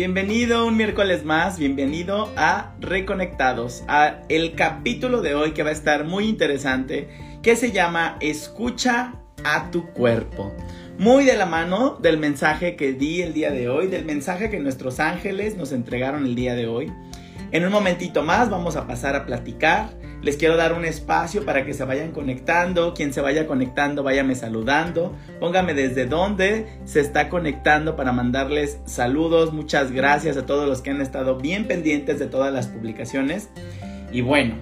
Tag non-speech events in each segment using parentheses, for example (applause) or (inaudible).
bienvenido un miércoles más, bienvenido a Reconectados, a el capítulo de hoy que va a estar muy interesante, que se llama Escucha a tu cuerpo. Muy de la mano del mensaje que di el día de hoy, del mensaje que nuestros ángeles nos entregaron el día de hoy. En un momentito más vamos a pasar a platicar les quiero dar un espacio para que se vayan conectando. Quien se vaya conectando, váyame saludando. Póngame desde dónde se está conectando para mandarles saludos. Muchas gracias a todos los que han estado bien pendientes de todas las publicaciones. Y bueno.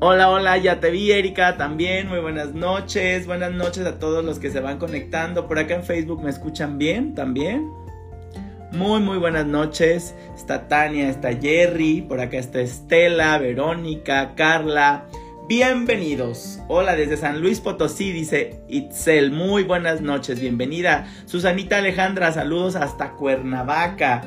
Hola, hola, ya te vi Erika también, muy buenas noches, buenas noches a todos los que se van conectando. Por acá en Facebook me escuchan bien también. Muy, muy buenas noches. Está Tania, está Jerry, por acá está Estela, Verónica, Carla. Bienvenidos. Hola desde San Luis Potosí, dice Itzel. Muy buenas noches, bienvenida. Susanita Alejandra, saludos hasta Cuernavaca.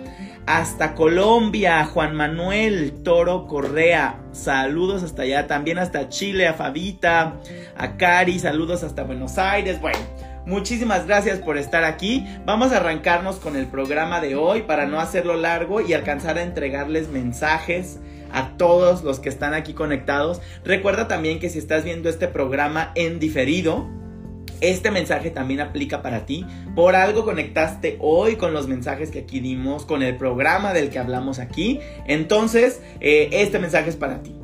Hasta Colombia, Juan Manuel Toro Correa, saludos hasta allá, también hasta Chile, a Fabita, a Cari, saludos hasta Buenos Aires. Bueno, Muchísimas gracias por estar aquí. Vamos a arrancarnos con el programa de hoy para no hacerlo largo y alcanzar a entregarles mensajes a todos los que están aquí conectados. Recuerda también que si estás viendo este programa en diferido, este mensaje también aplica para ti. Por algo conectaste hoy con los mensajes que aquí dimos, con el programa del que hablamos aquí. Entonces, eh, este mensaje es para ti.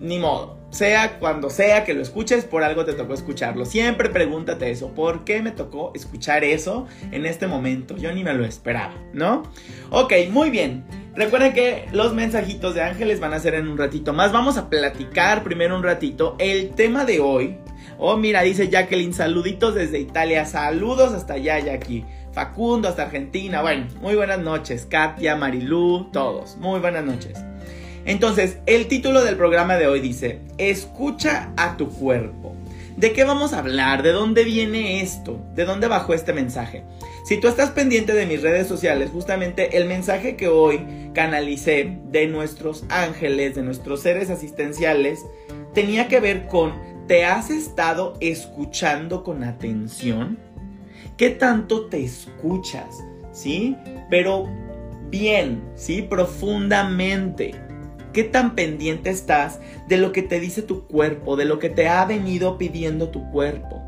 Ni modo sea cuando sea que lo escuches, por algo te tocó escucharlo. Siempre pregúntate eso, ¿por qué me tocó escuchar eso en este momento? Yo ni me lo esperaba, ¿no? Ok, muy bien. Recuerden que los mensajitos de ángeles van a ser en un ratito más. Vamos a platicar primero un ratito el tema de hoy. Oh, mira, dice Jacqueline, saluditos desde Italia. Saludos hasta allá, Jackie. Facundo hasta Argentina. Bueno, muy buenas noches. Katia, Marilú, todos. Muy buenas noches. Entonces, el título del programa de hoy dice, escucha a tu cuerpo. ¿De qué vamos a hablar? ¿De dónde viene esto? ¿De dónde bajó este mensaje? Si tú estás pendiente de mis redes sociales, justamente el mensaje que hoy canalicé de nuestros ángeles, de nuestros seres asistenciales, tenía que ver con, ¿te has estado escuchando con atención? ¿Qué tanto te escuchas? ¿Sí? Pero bien, ¿sí? Profundamente. ¿Qué tan pendiente estás de lo que te dice tu cuerpo, de lo que te ha venido pidiendo tu cuerpo?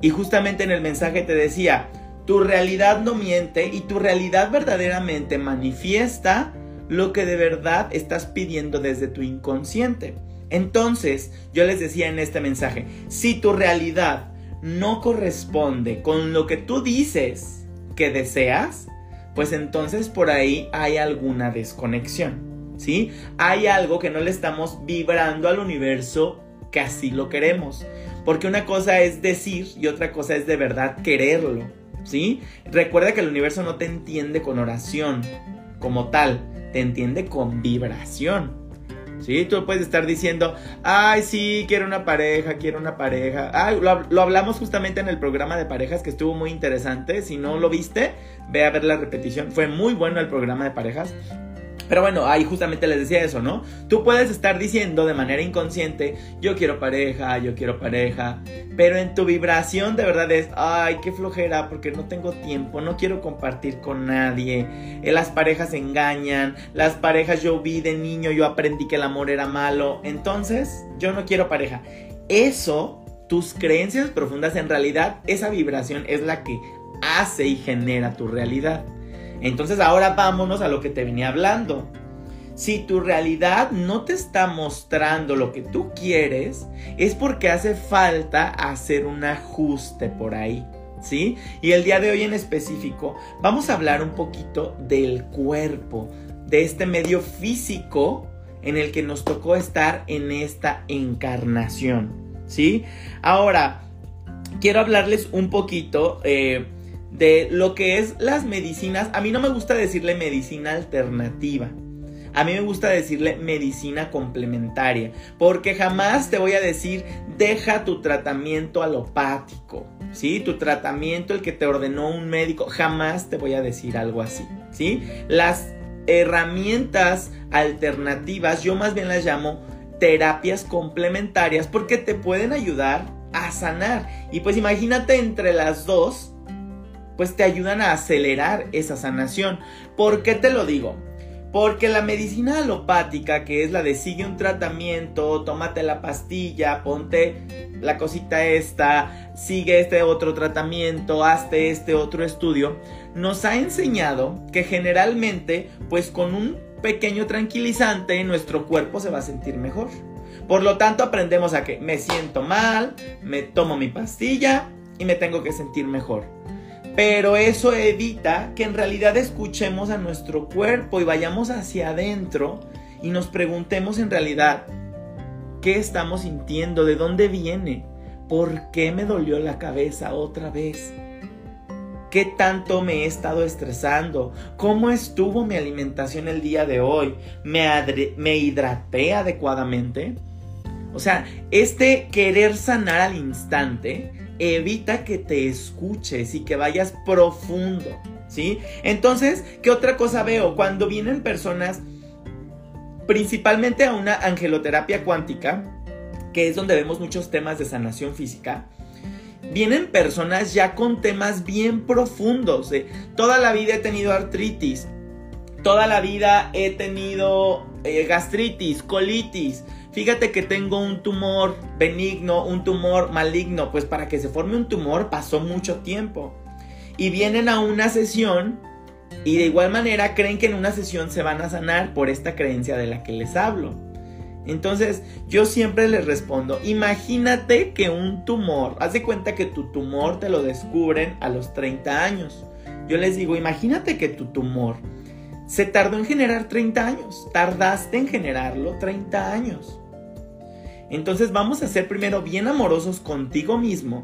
Y justamente en el mensaje te decía, tu realidad no miente y tu realidad verdaderamente manifiesta lo que de verdad estás pidiendo desde tu inconsciente. Entonces, yo les decía en este mensaje, si tu realidad no corresponde con lo que tú dices que deseas, pues entonces por ahí hay alguna desconexión. ¿Sí? Hay algo que no le estamos vibrando al universo que así lo queremos. Porque una cosa es decir y otra cosa es de verdad quererlo, ¿sí? Recuerda que el universo no te entiende con oración como tal, te entiende con vibración. ¿Sí? Tú puedes estar diciendo, ay, sí, quiero una pareja, quiero una pareja. Ay, lo, lo, hablamos justamente en el programa de parejas que estuvo muy interesante. Si no lo viste, ve a ver la repetición. Fue muy bueno el programa de parejas. Pero bueno, ahí justamente les decía eso, ¿no? Tú puedes estar diciendo de manera inconsciente, yo quiero pareja, yo quiero pareja, pero en tu vibración de verdad es, ay, qué flojera, porque no tengo tiempo, no quiero compartir con nadie, eh, las parejas engañan, las parejas yo vi de niño, yo aprendí que el amor era malo, entonces yo no quiero pareja. Eso, tus creencias profundas, en realidad esa vibración es la que hace y genera tu realidad. Entonces ahora vámonos a lo que te venía hablando. Si tu realidad no te está mostrando lo que tú quieres, es porque hace falta hacer un ajuste por ahí. ¿Sí? Y el día de hoy en específico vamos a hablar un poquito del cuerpo, de este medio físico en el que nos tocó estar en esta encarnación. ¿Sí? Ahora, quiero hablarles un poquito eh, de lo que es las medicinas. A mí no me gusta decirle medicina alternativa. A mí me gusta decirle medicina complementaria, porque jamás te voy a decir deja tu tratamiento alopático, ¿sí? Tu tratamiento el que te ordenó un médico, jamás te voy a decir algo así, ¿sí? Las herramientas alternativas, yo más bien las llamo terapias complementarias porque te pueden ayudar a sanar. Y pues imagínate entre las dos, pues te ayudan a acelerar esa sanación. ¿Por qué te lo digo? Porque la medicina alopática, que es la de sigue un tratamiento, tómate la pastilla, ponte la cosita esta, sigue este otro tratamiento, hazte este otro estudio, nos ha enseñado que generalmente, pues con un pequeño tranquilizante, nuestro cuerpo se va a sentir mejor. Por lo tanto, aprendemos a que me siento mal, me tomo mi pastilla y me tengo que sentir mejor. Pero eso evita que en realidad escuchemos a nuestro cuerpo y vayamos hacia adentro y nos preguntemos en realidad qué estamos sintiendo, de dónde viene, por qué me dolió la cabeza otra vez. ¿Qué tanto me he estado estresando? ¿Cómo estuvo mi alimentación el día de hoy? ¿Me, hidraté adecuadamente? O sea, este querer sanar al instante evita que te escuches y que vayas profundo, ¿sí? Entonces, ¿qué otra cosa veo? Cuando vienen personas, principalmente a una angeloterapia cuántica, que es donde vemos muchos temas de sanación física, vienen personas ya con temas bien profundos. Toda la vida he tenido artritis, toda la vida he tenido eh, gastritis, colitis, Fíjate que tengo un tumor benigno, un tumor maligno. Pues para que se forme un tumor pasó mucho tiempo. Y vienen a una sesión y de igual manera creen que en una sesión se van a sanar por esta creencia de la que les hablo. Entonces yo siempre les respondo, imagínate que un tumor, haz de cuenta que tu tumor te lo descubren a los 30 años. Yo les digo, imagínate que tu tumor se tardó en generar 30 años, tardaste en generarlo 30 años. Entonces vamos a ser primero bien amorosos contigo mismo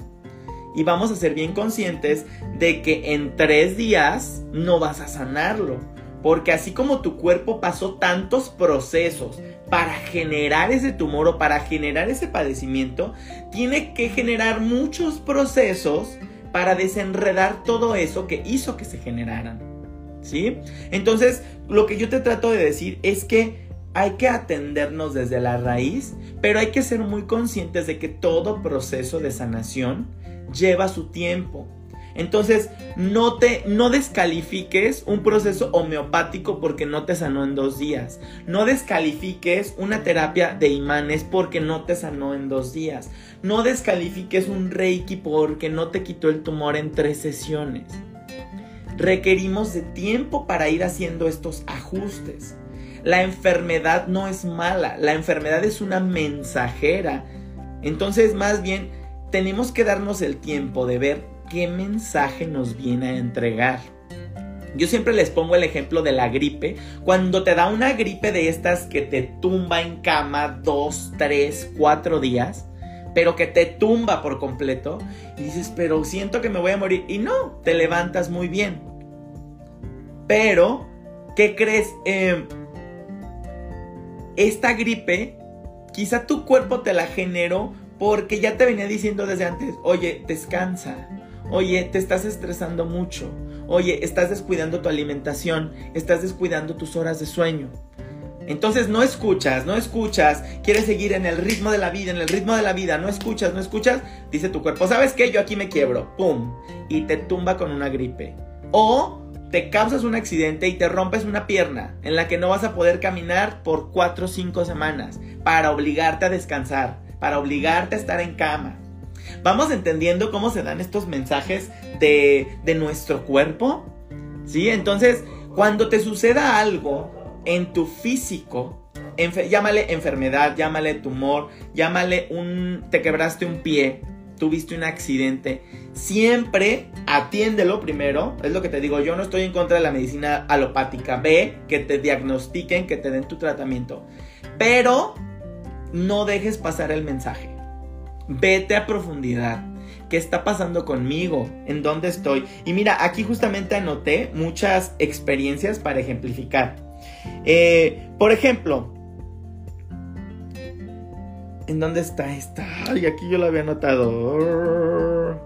y vamos a ser bien conscientes de que en tres días no vas a sanarlo. Porque así como tu cuerpo pasó tantos procesos para generar ese tumor o para generar ese padecimiento, tiene que generar muchos procesos para desenredar todo eso que hizo que se generaran. ¿Sí? Entonces, lo que yo te trato de decir es que hay que atendernos desde la raíz, pero hay que ser muy conscientes de que todo proceso de sanación lleva su tiempo. Entonces, no te no descalifiques un proceso homeopático porque no te sanó en dos días. No descalifiques una terapia de imanes porque no te sanó en dos días. No descalifiques un reiki porque no te quitó el tumor en tres sesiones. Requerimos de tiempo para ir haciendo estos ajustes. La enfermedad no es mala, la enfermedad es una mensajera. Entonces, más bien, tenemos que darnos el tiempo de ver qué mensaje nos viene a entregar. Yo siempre les pongo el ejemplo de la gripe. Cuando te da una gripe de estas que te tumba en cama dos, tres, cuatro días, pero que te tumba por completo, y dices, pero siento que me voy a morir. Y no, te levantas muy bien. Pero, ¿qué crees? Eh, esta gripe, quizá tu cuerpo te la generó porque ya te venía diciendo desde antes, oye, descansa, oye, te estás estresando mucho, oye, estás descuidando tu alimentación, estás descuidando tus horas de sueño. Entonces no escuchas, no escuchas, quieres seguir en el ritmo de la vida, en el ritmo de la vida, no escuchas, no escuchas, dice tu cuerpo, ¿sabes qué? Yo aquí me quiebro, ¡pum! Y te tumba con una gripe. O te causas un accidente y te rompes una pierna en la que no vas a poder caminar por 4 o 5 semanas para obligarte a descansar, para obligarte a estar en cama. Vamos entendiendo cómo se dan estos mensajes de, nuestro cuerpo. ¿Sí? Entonces, cuando te suceda algo en tu físico, llámale enfermedad, llámale tumor, llámale un, te quebraste un pie, tuviste un accidente, siempre atiéndelo primero. Es lo que te digo, yo no estoy en contra de la medicina alopática. Ve, que te diagnostiquen, que te den tu tratamiento. Pero no dejes pasar el mensaje. Vete a profundidad. ¿Qué está pasando conmigo? ¿En dónde estoy? Y mira, aquí justamente anoté muchas experiencias para ejemplificar. Eh, por ejemplo, ¿En dónde está esta? Ay, aquí yo la había anotado.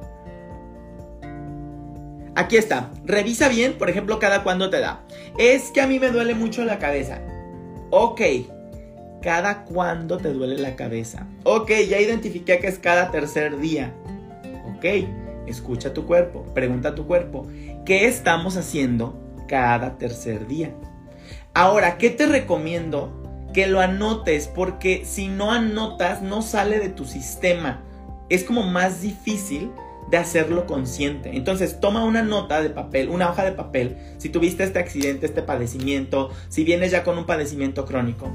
Aquí está. Revisa bien, por ejemplo, cada cuándo te da. Es que a mí me duele mucho la cabeza. Ok. Cada cuándo te duele la cabeza. Ok, ya identifiqué que es cada tercer día. Ok. escucha tu cuerpo, pregunta a tu cuerpo, ¿qué estamos haciendo cada tercer día? Ahora, ¿qué te recomiendo? Que lo anotes, porque si no anotas, no sale de tu sistema. Es como más difícil de hacerlo consciente. Entonces, toma una nota de papel, una hoja de papel, si tuviste este accidente, este padecimiento, si vienes ya con un padecimiento crónico.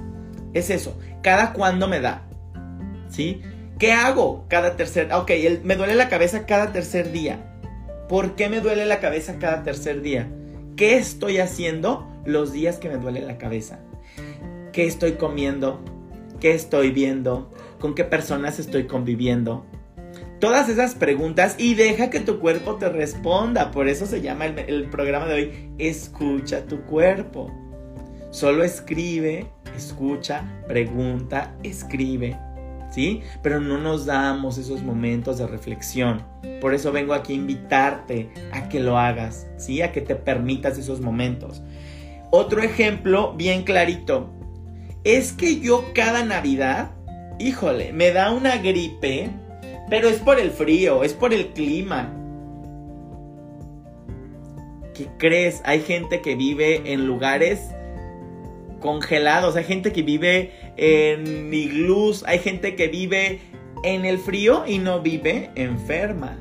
Es eso, cada cuándo me da. ¿Sí? ¿Qué hago cada tercer? Ok, me duele la cabeza cada tercer día. ¿Por qué me duele la cabeza cada tercer día? ¿Qué estoy haciendo los días que me duele la cabeza? ¿Qué estoy comiendo? ¿Qué estoy viendo? ¿Con qué personas estoy conviviendo? Todas esas preguntas y deja que tu cuerpo te responda. Por eso se llama el, programa de hoy Escucha tu cuerpo. Solo escribe, escucha, pregunta, escribe. ¿Sí? Pero no nos damos esos momentos de reflexión. Por eso vengo aquí a invitarte a que lo hagas, ¿sí? A que te permitas esos momentos. Otro ejemplo bien clarito. Es que yo cada Navidad, híjole, me da una gripe, pero es por el frío, es por el clima. ¿Qué crees? Hay gente que vive en lugares congelados, hay gente que vive en iglús, hay gente que vive en el frío y no vive enferma.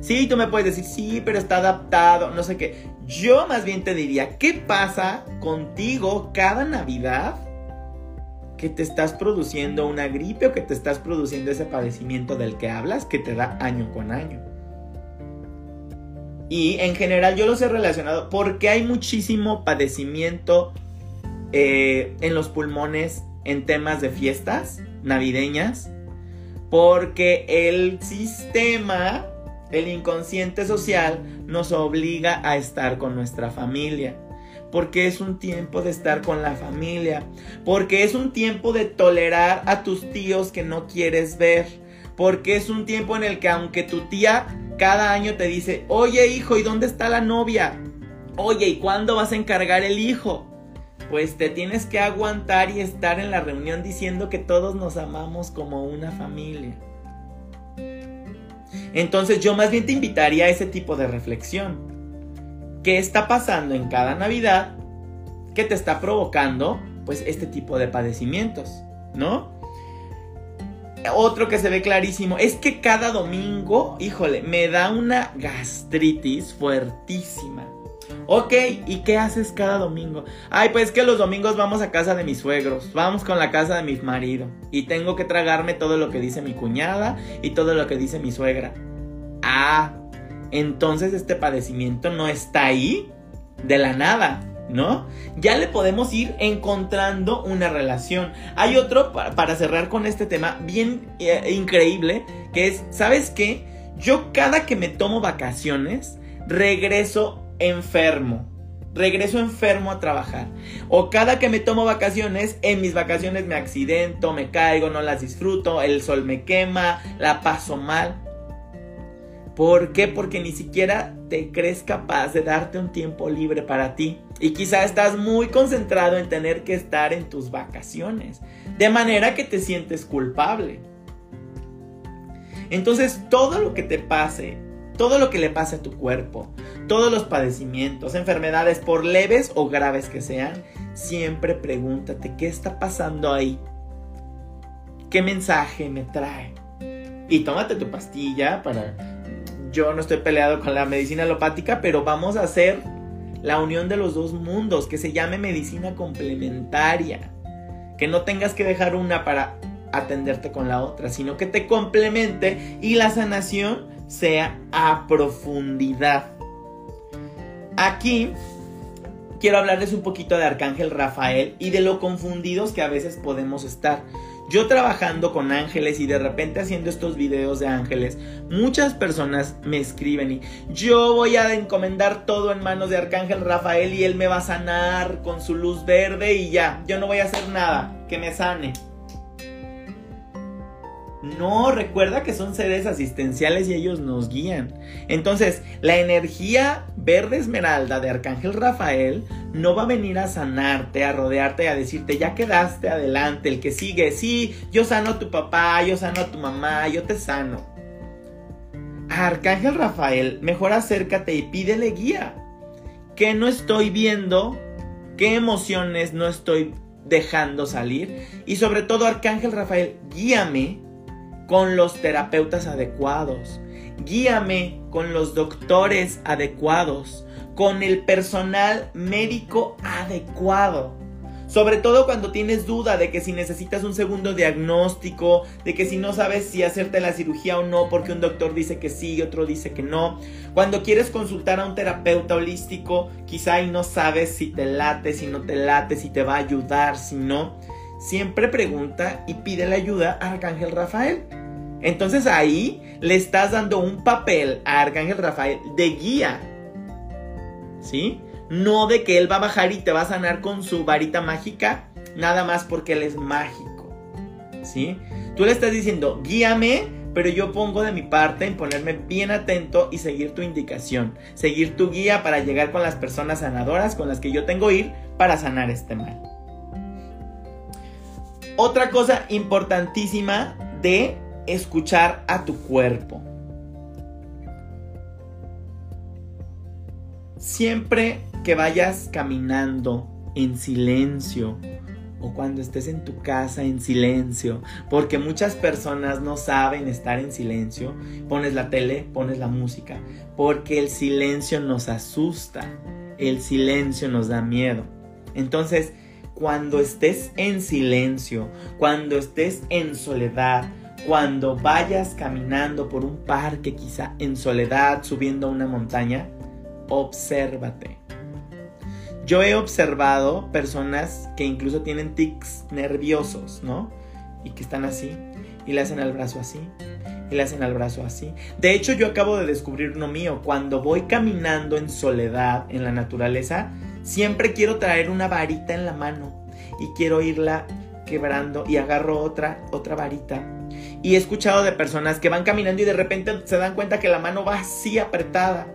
Sí, tú me puedes decir, sí, pero está adaptado, no sé qué. Yo más bien te diría, ¿qué pasa contigo cada Navidad? Que te estás produciendo una gripe o que te estás produciendo ese padecimiento del que hablas que te da año con año. Y en general yo los he relacionado porque hay muchísimo padecimiento eh, en los pulmones en temas de fiestas navideñas. Porque el sistema el inconsciente social nos obliga a estar con nuestra familia. Porque es un tiempo de estar con la familia. Porque es un tiempo de tolerar a tus tíos que no quieres ver. Porque es un tiempo en el que aunque tu tía cada año te dice, oye hijo, ¿y dónde está la novia? Oye, ¿y cuándo vas a encargar el hijo? Pues te tienes que aguantar y estar en la reunión diciendo que todos nos amamos como una familia. Entonces yo más bien te invitaría a ese tipo de reflexión. ¿Qué está pasando en cada Navidad que te está provocando pues este tipo de padecimientos, ¿no? Otro que se ve clarísimo es que cada domingo, híjole, me da una gastritis fuertísima. Ok, ¿y qué haces cada domingo? Ay, pues que los domingos vamos a casa de mis suegros, vamos con la casa de mi marido y tengo que tragarme todo lo que dice mi cuñada y todo lo que dice mi suegra. Ah, entonces este padecimiento no está ahí de la nada, ¿no? Ya le podemos ir encontrando una relación. Hay otro, para cerrar con este tema, bien eh, increíble, que es, ¿sabes qué? Yo cada que me tomo vacaciones, regreso enfermo. Regreso enfermo a trabajar. O cada que me tomo vacaciones, en mis vacaciones me accidento, me caigo, no las disfruto, el sol me quema, la paso mal. ¿Por qué? Porque ni siquiera te crees capaz de darte un tiempo libre para ti. Y quizá estás muy concentrado en tener que estar en tus vacaciones. De manera que te sientes culpable. Entonces todo lo que te pase, todo lo que le pase a tu cuerpo, todos los padecimientos, enfermedades, por leves o graves que sean, siempre pregúntate qué está pasando ahí. ¿Qué mensaje me trae? Y tómate tu pastilla para... Yo no estoy peleado con la medicina alopática, pero vamos a hacer la unión de los dos mundos, que se llame medicina complementaria. Que no tengas que dejar una para atenderte con la otra, sino que te complemente y la sanación sea a profundidad. Aquí quiero hablarles un poquito de Arcángel Rafael y de lo confundidos que a veces podemos estar. Yo trabajando con ángeles y de repente haciendo estos videos de ángeles, muchas personas me escriben y yo voy a encomendar todo en manos de Arcángel Rafael y él me va a sanar con su luz verde y ya, yo no voy a hacer nada, que me sane. No, recuerda que son seres asistenciales y ellos nos guían. Entonces, la energía verde esmeralda de Arcángel Rafael no va a venir a sanarte, a rodearte, a decirte, ya quedaste adelante, el que sigue, sí, yo sano a tu papá, yo sano a tu mamá, yo te sano. Arcángel Rafael, mejor acércate y pídele guía. ¿Qué no estoy viendo? ¿Qué emociones no estoy dejando salir? Y sobre todo, Arcángel Rafael, guíame con los terapeutas adecuados. Guíame con los doctores adecuados, con el personal médico adecuado. Sobre todo cuando tienes duda de que si necesitas un segundo diagnóstico, de que si no sabes si hacerte la cirugía o no, porque un doctor dice que sí y otro dice que no. Cuando quieres consultar a un terapeuta holístico, quizá y no sabes si te late, si no te late, si te va a ayudar, si no. Siempre pregunta y pide la ayuda a Arcángel Rafael. Entonces ahí le estás dando un papel a Arcángel Rafael de guía. ¿Sí? No de que él va a bajar y te va a sanar con su varita mágica, nada más porque él es mágico. ¿Sí? Tú le estás diciendo, guíame, pero yo pongo de mi parte en ponerme bien atento y seguir tu indicación, seguir tu guía para llegar con las personas sanadoras con las que yo tengo que ir para sanar este mal. Otra cosa importantísima de escuchar a tu cuerpo. Siempre que vayas caminando en silencio o cuando estés en tu casa en silencio, porque muchas personas no saben estar en silencio, pones la tele, pones la música, porque el silencio nos asusta, el silencio nos da miedo. Entonces, cuando estés en silencio, cuando estés en soledad, cuando vayas caminando por un parque quizá en soledad, subiendo una montaña, obsérvate. Yo he observado personas que incluso tienen tics nerviosos, ¿no? Y que están así, y le hacen al brazo así, y le hacen al brazo así. De hecho, yo acabo de descubrir uno mío. Cuando voy caminando en soledad, en la naturaleza, siempre quiero traer una varita en la mano y quiero irla quebrando y agarro otra, otra varita. Y he escuchado de personas que van caminando y de repente se dan cuenta que la mano va así apretada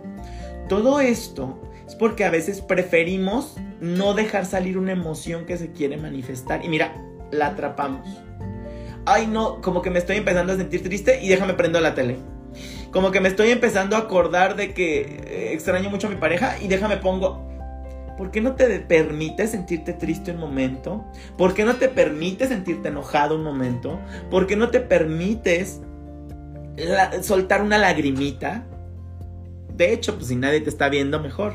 todo esto es porque a veces preferimos no dejar salir una emoción que se quiere manifestar. Y mira, la atrapamos. Ay, no, como que me estoy empezando a sentir triste y déjame prendo la tele. Como que me estoy empezando a acordar de que eh, extraño mucho a mi pareja y déjame pongo. ¿Por qué no te permite sentirte triste un momento? ¿Por qué no te permite sentirte enojado un momento? ¿Por qué no te permites soltar una lagrimita? De hecho, pues si nadie te está viendo, mejor.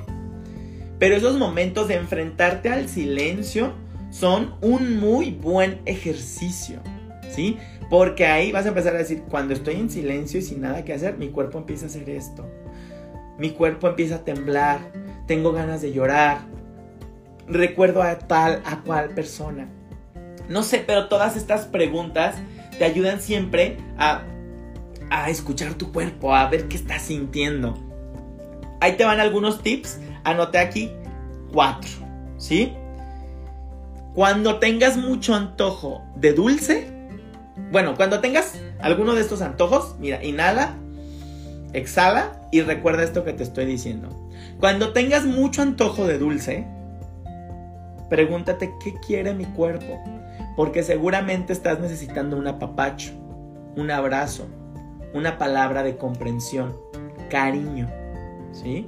Pero esos momentos de enfrentarte al silencio son un muy buen ejercicio, ¿sí? Porque ahí vas a empezar a decir, cuando estoy en silencio y sin nada que hacer, mi cuerpo empieza a hacer esto. Mi cuerpo empieza a temblar, tengo ganas de llorar, recuerdo a tal, a cual persona. No sé, pero todas estas preguntas te ayudan siempre a, a escuchar tu cuerpo, a ver qué estás sintiendo. Ahí te van algunos tips. Anoté aquí cuatro. ¿Sí? Cuando tengas mucho antojo de dulce, bueno, cuando tengas alguno de estos antojos, mira, inhala, exhala y recuerda esto que te estoy diciendo. Cuando tengas mucho antojo de dulce, pregúntate qué quiere mi cuerpo, porque seguramente estás necesitando un apapacho, un abrazo, una palabra de comprensión, cariño. ¿sí?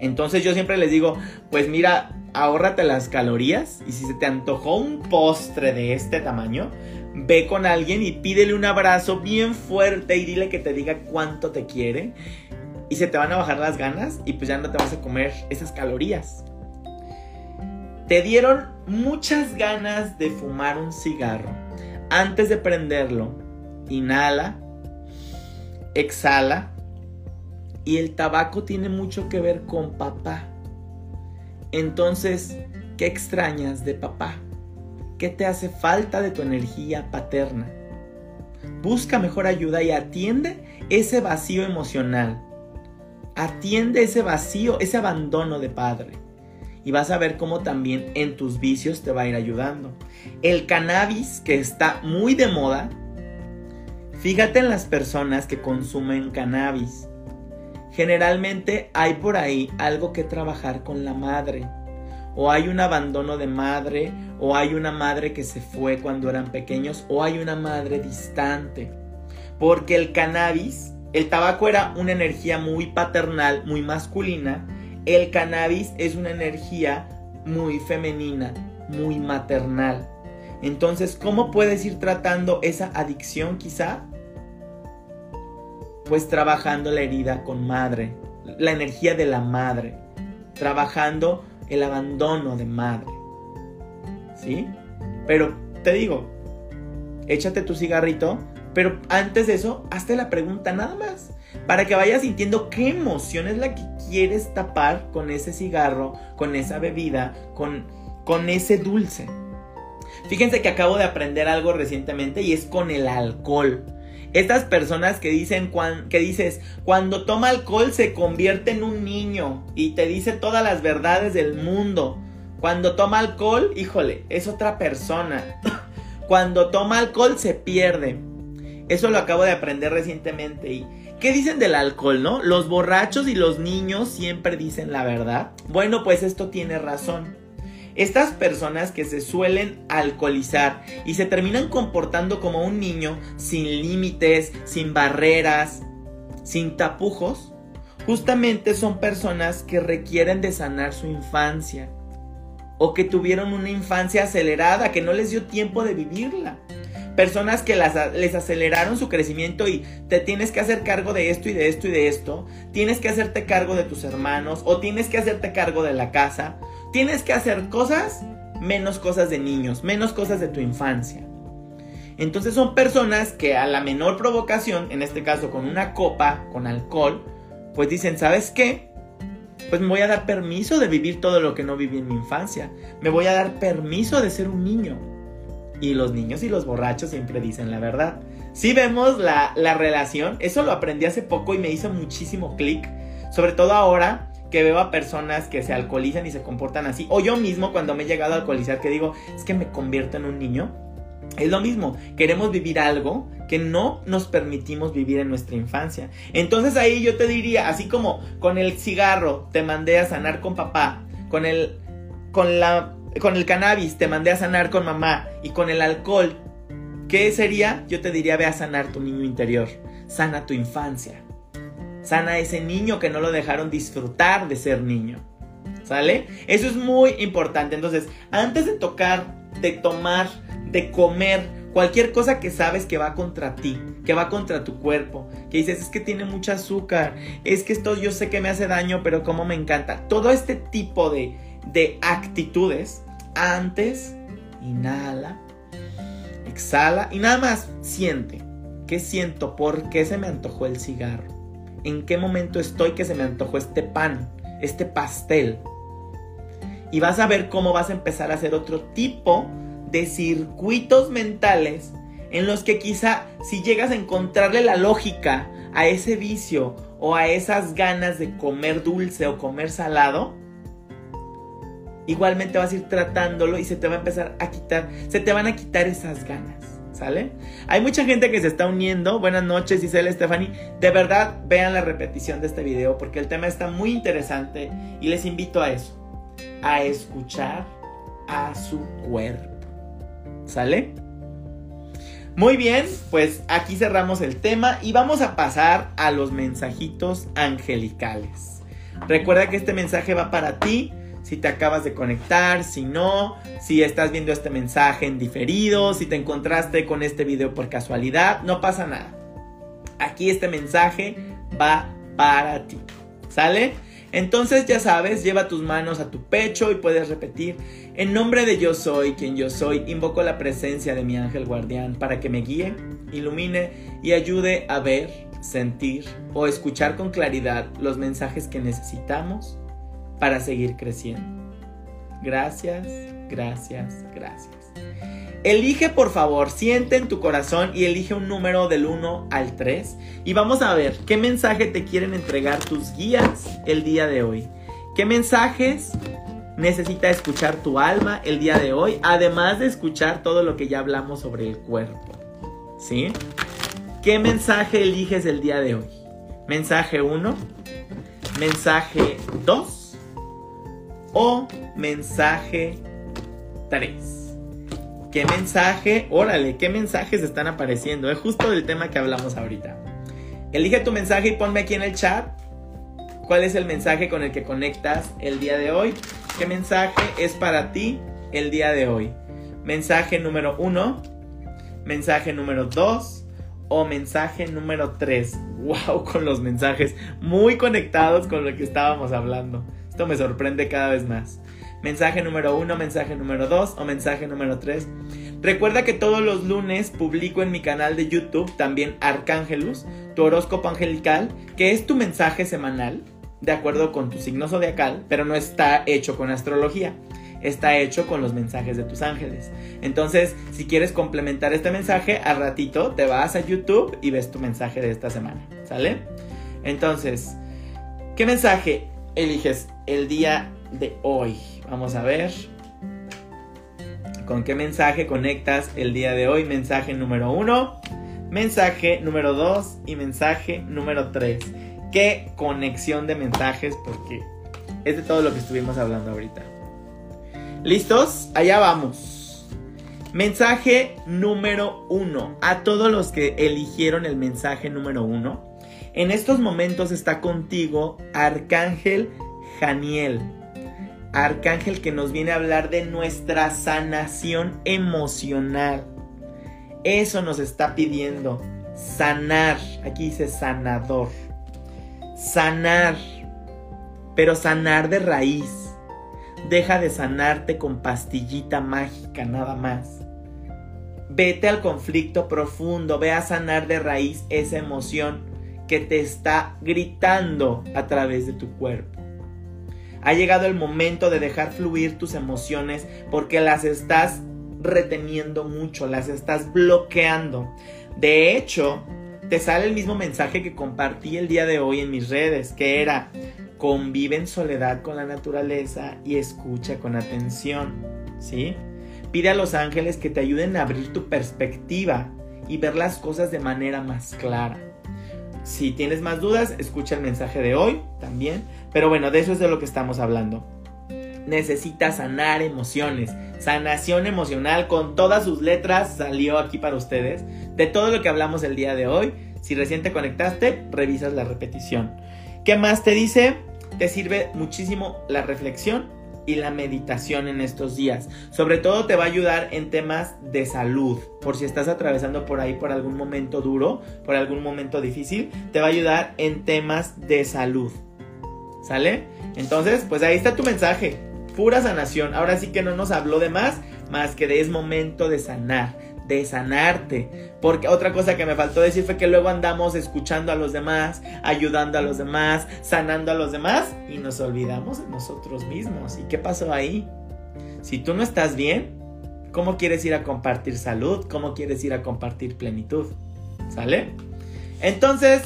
Entonces yo siempre les digo, pues mira, ahórrate las calorías y si se te antojó un postre de este tamaño, ve con alguien y pídele un abrazo bien fuerte y dile que te diga cuánto te quiere y se te van a bajar las ganas y pues ya no te vas a comer esas calorías. Te dieron muchas ganas de fumar un cigarro. Antes de prenderlo, inhala, exhala y el tabaco tiene mucho que ver con papá. Entonces, ¿qué extrañas de papá? ¿Qué te hace falta de tu energía paterna? Busca mejor ayuda y atiende ese vacío emocional. Atiende ese vacío, ese abandono de padre. Y vas a ver cómo también en tus vicios te va a ir ayudando. El cannabis, que está muy de moda, fíjate en las personas que consumen cannabis Generalmente hay por ahí algo que trabajar con la madre. O hay un abandono de madre, o hay una madre que se fue cuando eran pequeños, o hay una madre distante. Porque el cannabis el tabaco era una energía muy paternal, muy masculina. El cannabis es una energía muy femenina, muy maternal. Entonces, ¿cómo puedes ir tratando esa adicción quizá? Pues trabajando la herida con madre, la energía de la madre, trabajando el abandono de madre. ¿Sí? Pero te digo, échate tu cigarrito, pero antes de eso, hazte la pregunta nada más. Para que vayas sintiendo qué emoción es la que quieres tapar con ese cigarro, con esa bebida, con, con ese dulce. Fíjense que acabo de aprender algo recientemente y es con el alcohol. Estas personas que dicen que dices, cuando toma alcohol se convierte en un niño y te dice todas las verdades del mundo. Cuando toma alcohol, híjole, es otra persona. (coughs) cuando toma alcohol se pierde. Eso lo acabo de aprender recientemente y ¿qué dicen del alcohol, no? Los borrachos y los niños siempre dicen la verdad. Bueno, pues esto tiene razón. Estas personas que se suelen alcoholizar y se terminan comportando como un niño sin límites, sin barreras, sin tapujos, justamente son personas que requieren de sanar su infancia o que tuvieron una infancia acelerada, que no les dio tiempo de vivirla. Personas que les aceleraron su crecimiento y te tienes que hacer cargo de esto y de esto y de esto. Tienes que hacerte cargo de tus hermanos o tienes que hacerte cargo de la casa Tienes que hacer cosas menos cosas de niños, menos cosas de tu infancia. Entonces son personas que a la menor provocación, en este caso con una copa, con alcohol, pues dicen, ¿sabes qué? Pues me voy a dar permiso de vivir todo lo que no viví en mi infancia. Me voy a dar permiso de ser un niño. Y los niños y los borrachos siempre dicen la verdad. Si vemos la, la relación, eso lo aprendí hace poco y me hizo muchísimo clic. Sobre todo ahora que veo a personas que se alcoholizan y se comportan así, o yo mismo cuando me he llegado a alcoholizar que digo, es que me convierto en un niño, es lo mismo, queremos vivir algo que no nos permitimos vivir en nuestra infancia. Entonces ahí yo te diría, así como con el cigarro te mandé a sanar con papá, con el con la con el cannabis te mandé a sanar con mamá y con el alcohol, ¿qué sería? Yo te diría ve a sanar tu niño interior, sana tu infancia. Sana ese niño que no lo dejaron disfrutar de ser niño. ¿Sale? Eso es muy importante. Entonces, antes de tocar, de tomar, de comer, cualquier cosa que sabes que va contra ti, que va contra tu cuerpo, que dices es que tiene mucho azúcar, es que esto yo sé que me hace daño, pero como me encanta. Todo este tipo de, de actitudes, antes, inhala, exhala y nada más siente. ¿Qué siento? ¿Por qué se me antojó el cigarro? en qué momento estoy que se me antojó este pan, este pastel. Y vas a ver cómo vas a empezar a hacer otro tipo de circuitos mentales en los que quizá si llegas a encontrarle la lógica a ese vicio o a esas ganas de comer dulce o comer salado, igualmente vas a ir tratándolo y se te va a empezar a quitar, se te van a quitar esas ganas. ¿Sale? Hay mucha gente que se está uniendo. Buenas noches, Isabel Stephanie. De verdad, vean la repetición de este video porque el tema está muy interesante y les invito a eso. A escuchar a su cuerpo. ¿Sale? Muy bien, pues aquí cerramos el tema y vamos a pasar a los mensajitos angelicales. Recuerda que este mensaje va para ti si te acabas de conectar, si no, si estás viendo este mensaje en diferido, si te encontraste con este video por casualidad, no pasa nada. Aquí este mensaje va para ti. ¿Sale? Entonces ya sabes, lleva tus manos a tu pecho y puedes repetir, en nombre de yo soy quien yo soy, invoco la presencia de mi ángel guardián para que me guíe, ilumine y ayude a ver, sentir o escuchar con claridad los mensajes que necesitamos para seguir creciendo. Gracias, gracias, gracias. Elige por favor, siente en tu corazón y elige un número del 1 al 3 y vamos a ver qué mensaje te quieren entregar tus guías el día de hoy. ¿Qué mensajes necesita escuchar tu alma el día de hoy? Además de escuchar todo lo que ya hablamos sobre el cuerpo. ¿Sí? ¿Qué mensaje eliges el día de hoy? Mensaje 1, mensaje 2 o mensaje 3. ¿Qué mensaje? Órale, ¿qué mensajes están apareciendo? Es justo del tema que hablamos ahorita. Elige tu mensaje y ponme aquí en el chat cuál es el mensaje con el que conectas el día de hoy. ¿Qué mensaje es para ti el día de hoy? Mensaje número uno, mensaje número dos o mensaje número tres. ¡Wow! (laughs) Con los mensajes muy conectados con lo que estábamos hablando. Me sorprende cada vez más. Mensaje número uno, mensaje número dos o mensaje número tres. Recuerda que todos los lunes publico en mi canal de YouTube también Arcángelus, tu horóscopo angelical, que es tu mensaje semanal, de acuerdo con tu signo zodiacal, pero no está hecho con astrología, está hecho con los mensajes de tus ángeles. Entonces, si quieres complementar este mensaje, al ratito te vas a YouTube y ves tu mensaje de esta semana, ¿sale? Entonces, ¿qué mensaje eliges el día de hoy? Vamos a ver. ¿Con qué mensaje conectas el día de hoy? Mensaje número uno, mensaje número dos y mensaje número tres. Qué conexión de mensajes porque es de todo lo que estuvimos hablando ahorita. ¿Listos? Allá vamos. Mensaje número uno. A todos los que eligieron el mensaje número uno. En estos momentos está contigo Arcángel Janiel arcángel que nos viene a hablar de nuestra sanación emocional. Eso nos está pidiendo. Sanar. Aquí dice sanador. Sanar. Pero sanar de raíz. Deja de sanarte con pastillita mágica nada más. Vete al conflicto profundo. Ve a sanar de raíz esa emoción que te está gritando a través de tu cuerpo. Ha llegado el momento de dejar fluir tus emociones porque las estás reteniendo mucho, las estás bloqueando. De hecho, te sale el mismo mensaje que compartí el día de hoy en mis redes, que era, convive en soledad con la naturaleza y escucha con atención, ¿sí? Pide a los ángeles que te ayuden a abrir tu perspectiva y ver las cosas de manera más clara. Si tienes más dudas, escucha el mensaje de hoy también. Pero bueno, de eso es de lo que estamos hablando. Necesitas sanar emociones. Sanación emocional con todas sus letras salió aquí para ustedes. De todo lo que hablamos el día de hoy. Si recién te conectaste, revisas la repetición. ¿Qué más te dice? Te sirve muchísimo la reflexión y la meditación en estos días. Sobre todo te va a ayudar en temas de salud. Por si estás atravesando por ahí por algún momento duro, por algún momento difícil, te va a ayudar en temas de salud. ¿Sale? Entonces, pues ahí está tu mensaje. Pura sanación. Ahora sí que no nos habló de más, más que de es momento de sanar de sanarte. Porque otra cosa que me faltó decir fue que luego andamos escuchando a los demás, ayudando a los demás, sanando a los demás y nos olvidamos de nosotros mismos. ¿Y qué pasó ahí? Si tú no estás bien, ¿cómo quieres ir a compartir salud? ¿Cómo quieres ir a compartir plenitud? ¿Sale? Entonces,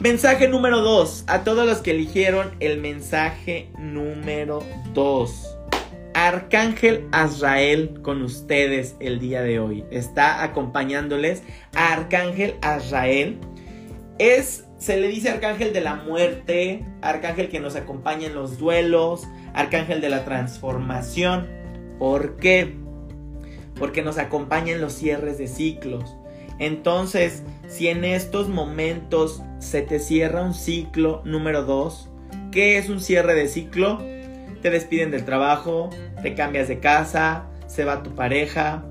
mensaje número 2. A todos los que eligieron el mensaje número 2. Arcángel Azrael con ustedes el día de hoy. Está acompañándoles Arcángel Azrael. Es, se le dice Arcángel de la muerte, Arcángel que nos acompaña en los duelos, Arcángel de la transformación. ¿Por qué? Porque nos acompaña en los cierres de ciclos. Entonces, si en estos momentos se te cierra un ciclo número 2, ¿qué es un cierre de ciclo? Te despiden del trabajo, te cambias de casa, se va tu pareja,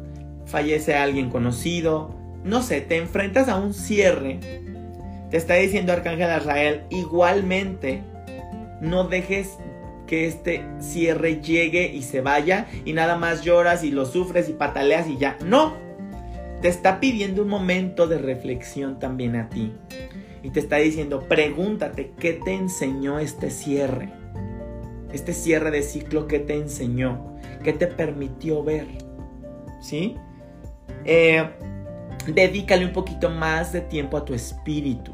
fallece alguien conocido, no sé, te enfrentas a un cierre. Te está diciendo Arcángel Israel, igualmente, no dejes que este cierre llegue y se vaya y nada más lloras y lo sufres y pataleas y ya. No, te está pidiendo un momento de reflexión también a ti. Y te está diciendo, pregúntate, ¿qué te enseñó este cierre? Este cierre de ciclo que te enseñó, que te permitió ver. ¿Sí? Eh, dedícale un poquito más de tiempo a tu espíritu,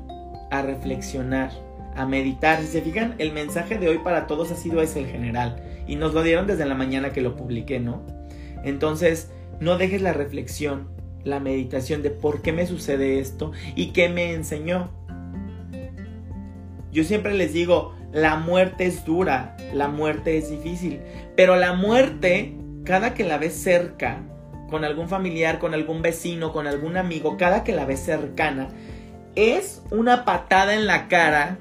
a reflexionar, a meditar. Si se fijan, el mensaje de hoy para todos ha sido ese el general. Y nos lo dieron desde la mañana que lo publiqué, ¿no? Entonces, no dejes la reflexión, la meditación de por qué me sucede esto y qué me enseñó. Yo siempre les digo, la muerte es dura, la muerte es difícil, pero la muerte, cada que la ves cerca, con algún familiar, con algún vecino, con algún amigo, cada que la ves cercana, es una patada en la cara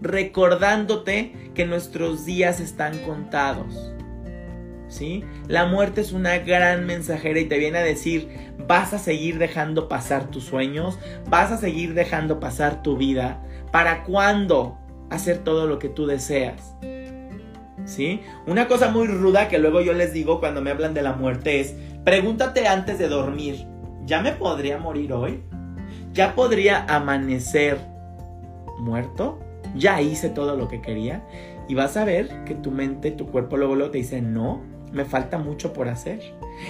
recordándote que nuestros días están contados. ¿Sí? La muerte es una gran mensajera y te viene a decir, vas a seguir dejando pasar tus sueños, vas a seguir dejando pasar tu vida. ¿Para cuándo hacer todo lo que tú deseas? ¿Sí? Una cosa muy ruda que luego yo les digo cuando me hablan de la muerte es, pregúntate antes de dormir, ¿ya me podría morir hoy? ¿Ya podría amanecer muerto? ¿Ya hice todo lo que quería? Y vas a ver que tu mente, tu cuerpo luego, luego te dice, no, me falta mucho por hacer.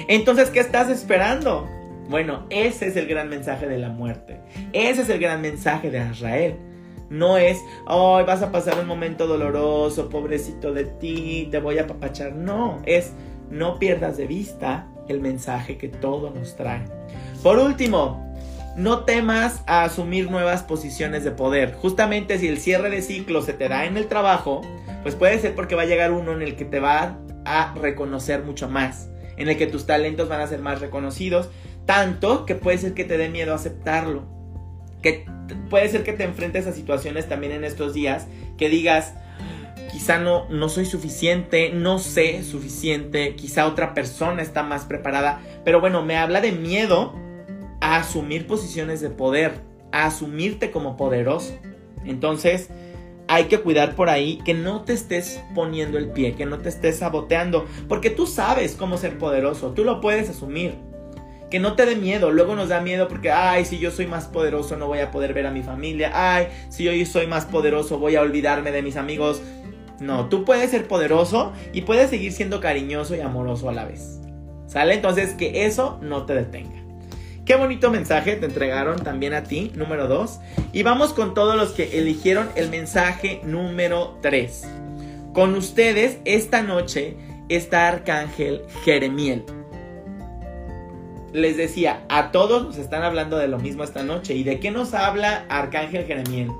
Entonces, ¿qué estás esperando? Bueno, ese es el gran mensaje de la muerte. Ese es el gran mensaje de Israel. No es, hoy vas a pasar un momento doloroso, pobrecito de ti, te voy a apapachar. No, es, no pierdas de vista el mensaje que todo nos trae. Por último, no temas a asumir nuevas posiciones de poder. Justamente si el cierre de ciclo se te da en el trabajo, pues puede ser porque va a llegar uno en el que te va a reconocer mucho más, en el que tus talentos van a ser más reconocidos, tanto que puede ser que te dé miedo aceptarlo. Que puede ser que te enfrentes a situaciones también en estos días que digas, quizá no, no soy suficiente, no sé suficiente, quizá otra persona está más preparada, pero bueno, me habla de miedo a asumir posiciones de poder, a asumirte como poderoso. Entonces, hay que cuidar por ahí que no te estés poniendo el pie, que no te estés saboteando, porque tú sabes cómo ser poderoso, tú lo puedes asumir. Que no te dé miedo, luego nos da miedo porque, ay, si yo soy más poderoso no voy a poder ver a mi familia, ay, si yo soy más poderoso voy a olvidarme de mis amigos. No, tú puedes ser poderoso y puedes seguir siendo cariñoso y amoroso a la vez. ¿Sale? Entonces que eso no te detenga. Qué bonito mensaje te entregaron también a ti, número 2. Y vamos con todos los que eligieron el mensaje número 3. Con ustedes esta noche está Arcángel Jeremiel. Les decía, a todos nos están hablando de lo mismo esta noche. ¿Y de qué nos habla Arcángel Jeremiel?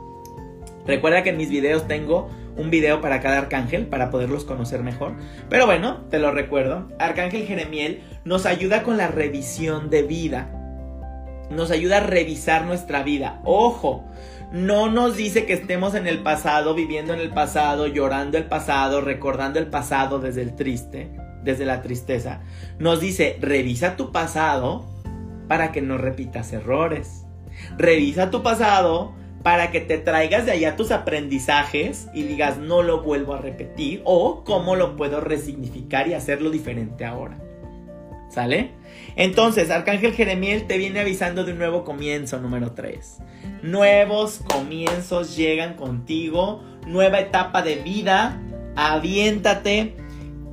Recuerda que en mis videos tengo un video para cada arcángel para poderlos conocer mejor. Pero bueno, te lo recuerdo. Arcángel Jeremiel nos ayuda con la revisión de vida nos ayuda a revisar nuestra vida. Ojo, no nos dice que estemos en el pasado, viviendo en el pasado, llorando el pasado, recordando el pasado desde el triste, desde la tristeza. Nos dice, revisa tu pasado para que no repitas errores. Revisa tu pasado para que te traigas de allá tus aprendizajes y digas, no lo vuelvo a repetir o cómo lo puedo resignificar y hacerlo diferente ahora. ¿Sale? Entonces, Arcángel Jeremiel te viene avisando de un nuevo comienzo, número 3. Nuevos comienzos llegan contigo, nueva etapa de vida, aviéntate,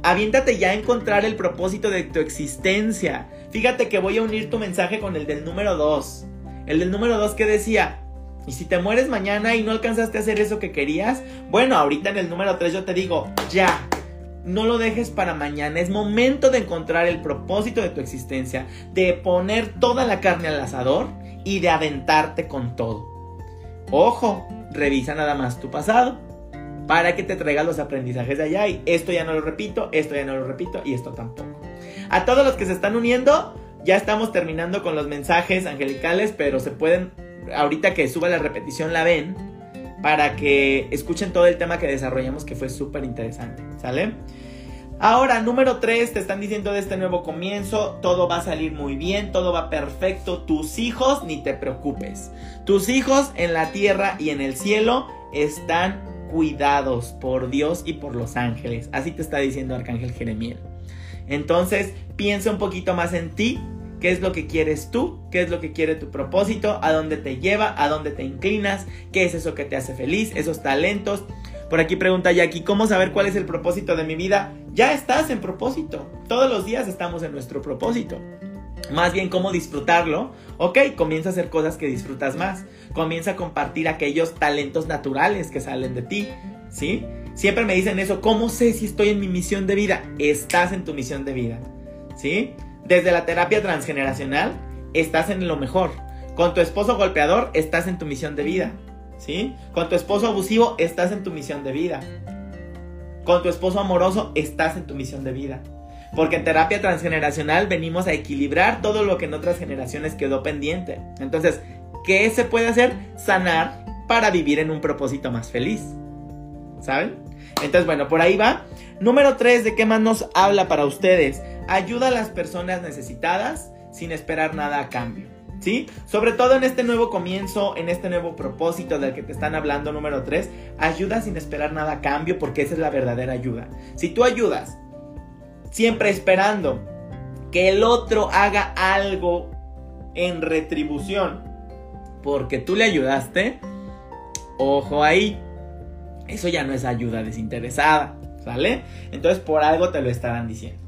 aviéntate ya a encontrar el propósito de tu existencia. Fíjate que voy a unir tu mensaje con el del número 2. El del número 2 que decía, y si te mueres mañana y no alcanzaste a hacer eso que querías, bueno, ahorita en el número 3 yo te digo, ya, no lo dejes para mañana. Es momento de encontrar el propósito de tu existencia, de poner toda la carne al asador y de aventarte con todo. Ojo, revisa nada más tu pasado para que te traiga los aprendizajes de allá. Y esto ya no lo repito, esto ya no lo repito y esto tampoco. A todos los que se están uniendo, ya estamos terminando con los mensajes angelicales, pero se pueden, ahorita que suba la repetición la ven para que escuchen todo el tema que desarrollamos que fue súper interesante, ¿sale? Ahora, número 3, te están diciendo de este nuevo comienzo, todo va a salir muy bien, todo va perfecto, tus hijos, ni te preocupes. Tus hijos en la tierra y en el cielo están cuidados por Dios y por los ángeles. Así te está diciendo Arcángel Jeremiel. Entonces, piensa un poquito más en ti, qué es lo que quieres tú, qué es lo que quiere tu propósito, a dónde te lleva, a dónde te inclinas, qué es eso que te hace feliz, esos talentos. Por aquí pregunta Jackie, ¿cómo saber cuál es el propósito de mi vida? Ya estás en propósito. Todos los días estamos en nuestro propósito. Más bien cómo disfrutarlo. Ok, comienza a hacer cosas que disfrutas más. Comienza a compartir aquellos talentos naturales que salen de ti. ¿Sí? Siempre me dicen eso, ¿cómo sé si estoy en mi misión de vida? Estás en tu misión de vida. ¿Sí? Desde la terapia transgeneracional, estás en lo mejor. Con tu esposo golpeador, estás en tu misión de vida. ¿Sí? Con tu esposo abusivo, estás en tu misión de vida. Con tu esposo amoroso, estás en tu misión de vida. Porque en terapia transgeneracional venimos a equilibrar todo lo que en otras generaciones quedó pendiente. Entonces, ¿qué se puede hacer? Sanar para vivir en un propósito más feliz. ¿Saben? Entonces, bueno, por ahí va. Número 3, ¿de qué más nos habla para ustedes? Ayuda a las personas necesitadas sin esperar nada a cambio. ¿Sí? Sobre todo en este nuevo comienzo, en este nuevo propósito del que te están hablando, número 3, ayuda sin esperar nada a cambio porque esa es la verdadera ayuda. Si tú ayudas siempre esperando que el otro haga algo en retribución porque tú le ayudaste, ojo ahí, eso ya no es ayuda desinteresada, ¿sale? Entonces por algo te lo estarán diciendo.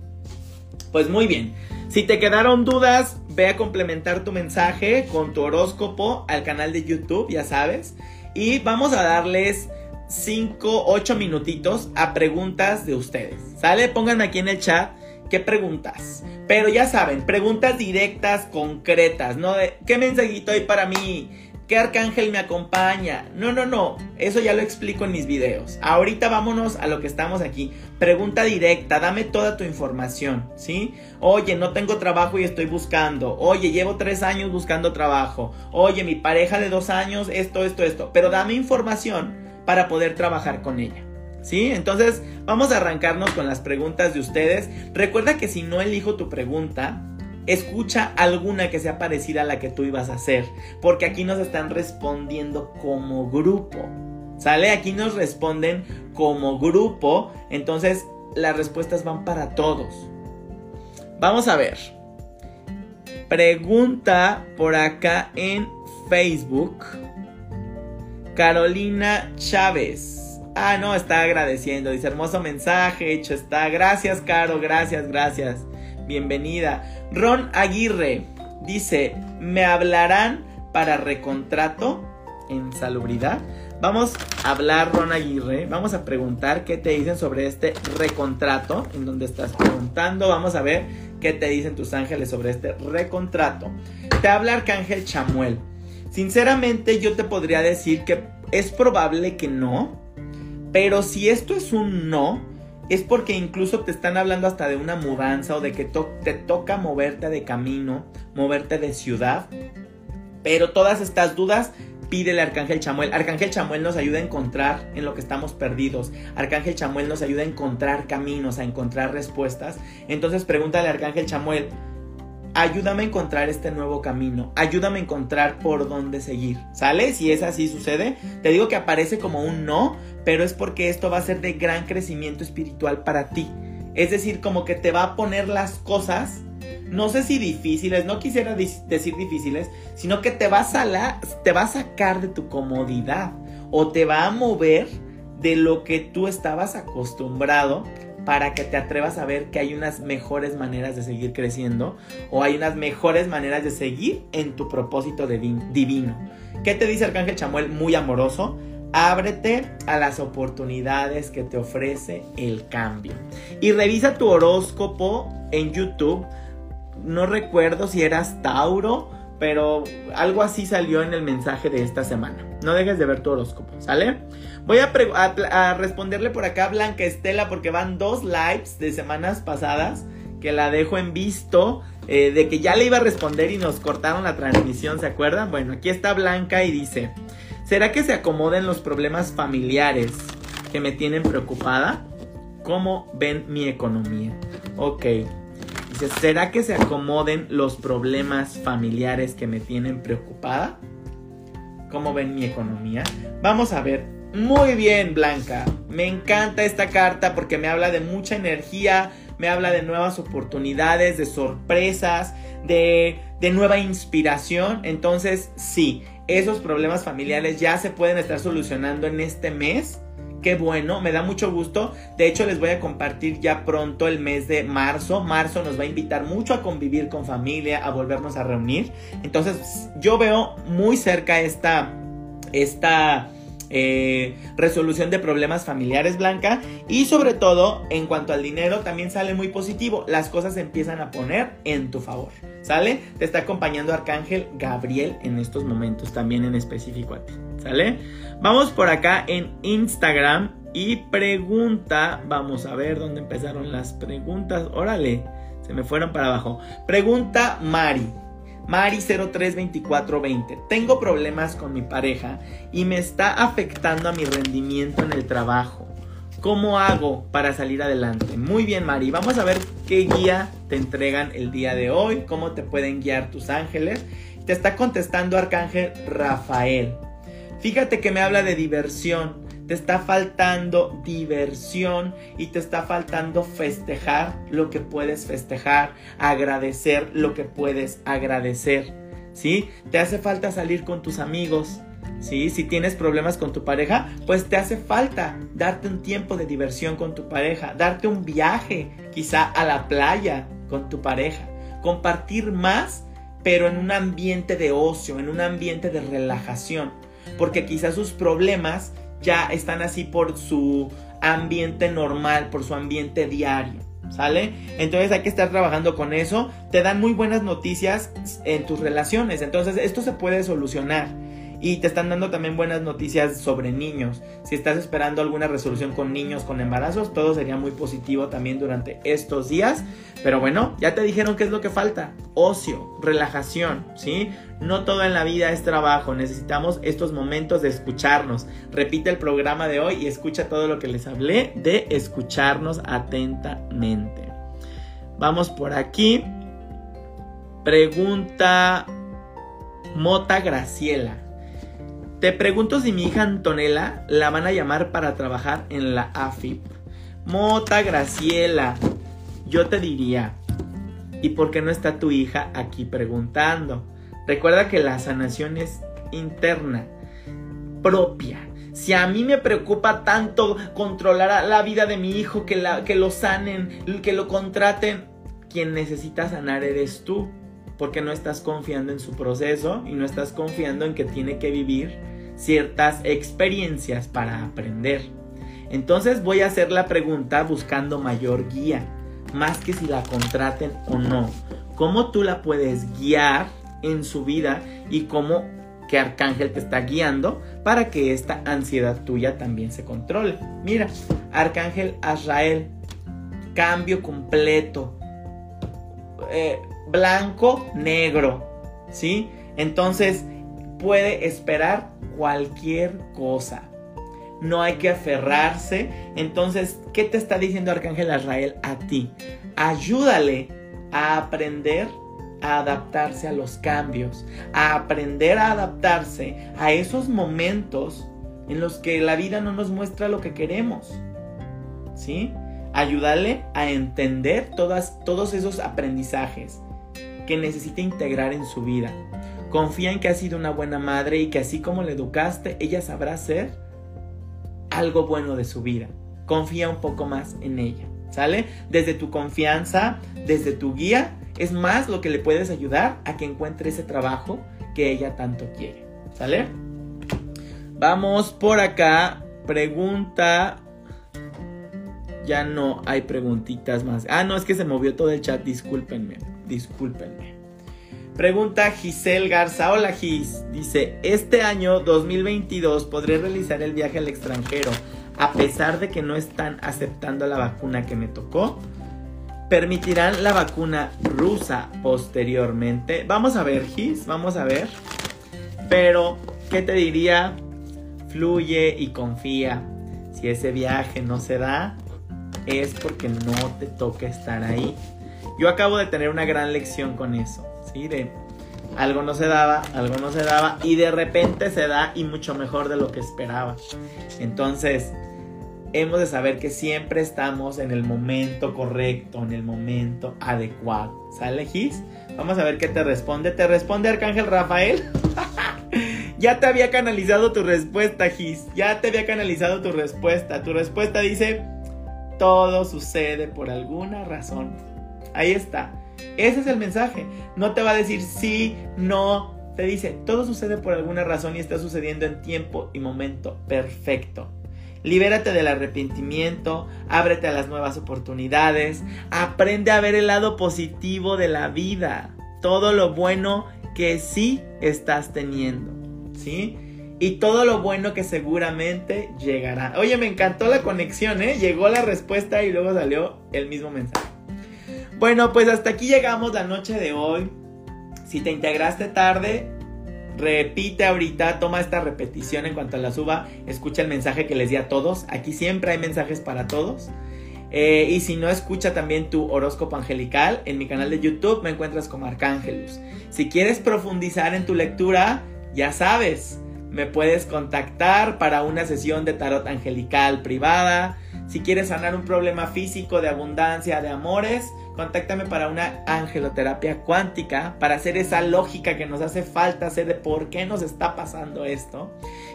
Pues muy bien, si te quedaron dudas, ve a complementar tu mensaje con tu horóscopo al canal de YouTube, ya sabes, y vamos a darles 5, 8 minutitos a preguntas de ustedes, ¿sale? Pónganme aquí en el chat qué preguntas. Pero ya saben, preguntas directas, concretas, ¿no? De, ¿Qué mensajito hay para mí? ¿Qué arcángel me acompaña? No, no, no. Eso ya lo explico en mis videos. Ahorita vámonos a lo que estamos aquí. Pregunta directa, dame toda tu información, ¿sí? Oye, no tengo trabajo y estoy buscando. Oye, llevo tres años buscando trabajo. Oye, mi pareja de dos años, esto, esto, esto. Pero dame información para poder trabajar con ella. ¿Sí? Entonces, vamos a arrancarnos con las preguntas de ustedes. Recuerda que si no elijo tu pregunta, escucha alguna que sea parecida a la que tú ibas a hacer, porque aquí nos están respondiendo como grupo. ¿Sale? Aquí nos responden como grupo, entonces las respuestas van para todos. Vamos a ver. Pregunta por acá en Facebook. Carolina Chávez. Ah, no, está agradeciendo. Dice, hermoso mensaje, hecho está. Gracias, Caro, gracias, gracias. Bienvenida. Ron Aguirre dice, ¿me hablarán para recontrato en salubridad? Vamos a hablar, Ron Aguirre, vamos a preguntar qué te dicen sobre este recontrato, en donde estás preguntando, vamos a ver qué te dicen tus ángeles sobre este recontrato. Te habla Arcángel Chamuel. Sinceramente yo te podría decir que es probable que no, pero si esto es un no, es porque incluso te están hablando hasta de una mudanza o de que te toca moverte de camino, moverte de ciudad. Pero todas estas dudas pídele a Arcángel Chamuel. Arcángel Chamuel nos ayuda a encontrar en lo que estamos perdidos. Arcángel Chamuel nos ayuda a encontrar caminos, a encontrar respuestas. Entonces pregúntale a Arcángel Chamuel, ayúdame a encontrar este nuevo camino, ayúdame a encontrar por dónde seguir, ¿sale? Si es así sucede, te digo que aparece como un no, pero es porque esto va a ser de gran crecimiento espiritual para ti. Es decir, como que te va a poner las cosas, no sé si difíciles, no quisiera decir difíciles, sino que te va a, te va a sacar de tu comodidad o te va a mover de lo que tú estabas acostumbrado para que te atrevas a ver que hay unas mejores maneras de seguir creciendo o hay unas mejores maneras de seguir en tu propósito divino. ¿Qué te dice Arcángel Chamuel? Muy amoroso. Ábrete a las oportunidades que te ofrece el cambio. Y revisa tu horóscopo en YouTube. No recuerdo si eras Tauro, pero algo así salió en el mensaje de esta semana. No dejes de ver tu horóscopo, ¿sale? Voy a, responderle por acá a Blanca Estela porque van dos lives de semanas pasadas que la dejo en visto. Eh, de que ya le iba a responder y nos cortaron la transmisión, ¿se acuerdan? Bueno, aquí está Blanca y dice, ¿será que se acomoden los problemas familiares que me tienen preocupada? ¿Cómo ven mi economía? Ok. Dice, ¿será que se acomoden los problemas familiares que me tienen preocupada? ¿Cómo ven mi economía? Vamos a ver muy bien, Blanca. Me encanta esta carta porque me habla de mucha energía, me habla de nuevas oportunidades, de sorpresas, de, de nueva inspiración. Entonces, sí, esos problemas familiares ya se pueden estar solucionando en este mes. Qué bueno, me da mucho gusto. De hecho, les voy a compartir ya pronto el mes de marzo. Marzo nos va a invitar mucho a convivir con familia, a volvernos a reunir. Entonces, yo veo muy cerca esta, esta eh, resolución de problemas familiares, Blanca. Y sobre todo, en cuanto al dinero, también sale muy positivo. Las cosas se empiezan a poner en tu favor. ¿Sale? Te está acompañando Arcángel Gabriel en estos momentos, también en específico a ti. ¿Sale? Vamos por acá en Instagram y pregunta. Vamos a ver dónde empezaron las preguntas. Órale, se me fueron para abajo. Pregunta Mari. Mari032420. Tengo problemas con mi pareja y me está afectando a mi rendimiento en el trabajo. ¿Cómo hago para salir adelante? Muy bien, Mari. Vamos a ver qué guía te entregan el día de hoy, cómo te pueden guiar tus ángeles. Te está contestando Arcángel Rafael. Fíjate que me habla de diversión. Te está faltando diversión y te está faltando festejar lo que puedes festejar, agradecer lo que puedes agradecer. ¿Sí? Te hace falta salir con tus amigos, ¿sí? Si tienes problemas con tu pareja, pues te hace falta darte un tiempo de diversión con tu pareja, darte un viaje quizá a la playa con tu pareja, compartir más, pero en un ambiente de ocio, en un ambiente de relajación, porque quizás sus problemas ya están así por su ambiente normal, por su ambiente diario. ¿Sale? Entonces hay que estar trabajando con eso. Te dan muy buenas noticias en tus relaciones. Entonces esto se puede solucionar. Y te están dando también buenas noticias sobre niños. Si estás esperando alguna resolución con niños con embarazos, todo sería muy positivo también durante estos días. Pero bueno, ya te dijeron qué es lo que falta. Ocio, relajación, ¿sí? No todo en la vida es trabajo. Necesitamos estos momentos de escucharnos. Repite el programa de hoy y escucha todo lo que les hablé de escucharnos atentamente. Vamos por aquí. Pregunta Mota Graciela. Te pregunto si mi hija Antonella la van a llamar para trabajar en la AFIP. Mota Graciela, yo te diría, ¿y por qué no está tu hija aquí preguntando? Recuerda que la sanación es interna, propia. Si a mí me preocupa tanto controlar la vida de mi hijo, que, la, que lo sanen, que lo contraten, quien necesita sanar eres tú, porque no estás confiando en su proceso y no estás confiando en que tiene que vivir ciertas experiencias para aprender. Entonces voy a hacer la pregunta buscando mayor guía, más que si la contraten o no. ¿Cómo tú la puedes guiar en su vida y cómo que Arcángel te está guiando para que esta ansiedad tuya también se controle? Mira, Arcángel Azrael, cambio completo, eh, blanco, negro, ¿sí? Entonces puede esperar cualquier cosa. No hay que aferrarse. Entonces, ¿qué te está diciendo Arcángel Azrael a ti? Ayúdale a aprender a adaptarse a los cambios, a aprender a adaptarse a esos momentos en los que la vida no nos muestra lo que queremos. ¿Sí? Ayúdale a entender todas, todos esos aprendizajes que necesita integrar en su vida. Confía en que ha sido una buena madre y que así como le educaste, ella sabrá ser algo bueno de su vida. Confía un poco más en ella, ¿sale? Desde tu confianza, desde tu guía, es más lo que le puedes ayudar a que encuentre ese trabajo que ella tanto quiere, ¿sale? Vamos por acá. Pregunta. Ya no hay preguntitas más. Ah, no, es que se movió todo el chat. Discúlpenme. Discúlpenme. Pregunta Giselle Garza. Hola Gis. Dice, este año 2022 podré realizar el viaje al extranjero a pesar de que no están aceptando la vacuna que me tocó. ¿Permitirán la vacuna rusa posteriormente? Vamos a ver, Gis, vamos a ver. Pero, ¿qué te diría? Fluye y confía. Si ese viaje no se da, es porque no te toca estar ahí. Yo acabo de tener una gran lección con eso. De algo no se daba, algo no se daba y de repente se da y mucho mejor de lo que esperaba. Entonces, hemos de saber que siempre estamos en el momento correcto, en el momento adecuado. ¿Sale, Gis? Vamos a ver qué te responde. ¿Te responde Arcángel Rafael? (laughs) ya te había canalizado tu respuesta, Gis. Ya te había canalizado tu respuesta. Tu respuesta dice, todo sucede por alguna razón. Ahí está. Ese es el mensaje. No te va a decir sí, no. Te dice, todo sucede por alguna razón y está sucediendo en tiempo y momento perfecto. Libérate del arrepentimiento, ábrete a las nuevas oportunidades, aprende a ver el lado positivo de la vida, todo lo bueno que sí estás teniendo, ¿sí? Y todo lo bueno que seguramente llegará. Oye, me encantó la conexión, ¿eh? Llegó la respuesta y luego salió el mismo mensaje. Bueno, pues hasta aquí llegamos la noche de hoy. Si te integraste tarde, repite ahorita, toma esta repetición en cuanto a la suba, escucha el mensaje que les di a todos. Aquí siempre hay mensajes para todos. Eh, y si no, escucha también tu horóscopo angelical. En mi canal de YouTube me encuentras como Arcángelus. Si quieres profundizar en tu lectura, ya sabes, me puedes contactar para una sesión de tarot angelical privada. Si quieres sanar un problema físico de abundancia, de amores, contáctame para una angeloterapia cuántica, para hacer esa lógica que nos hace falta hacer de por qué nos está pasando esto.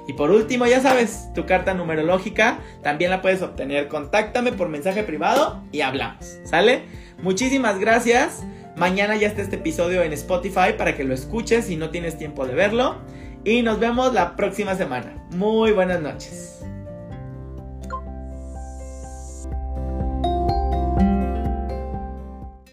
Y por último, ya sabes, tu carta numerológica también la puedes obtener. Contáctame por mensaje privado y hablamos. ¿Sale? Muchísimas gracias. Mañana ya está este episodio en Spotify para que lo escuches si no tienes tiempo de verlo. Y nos vemos la próxima semana. Muy buenas noches.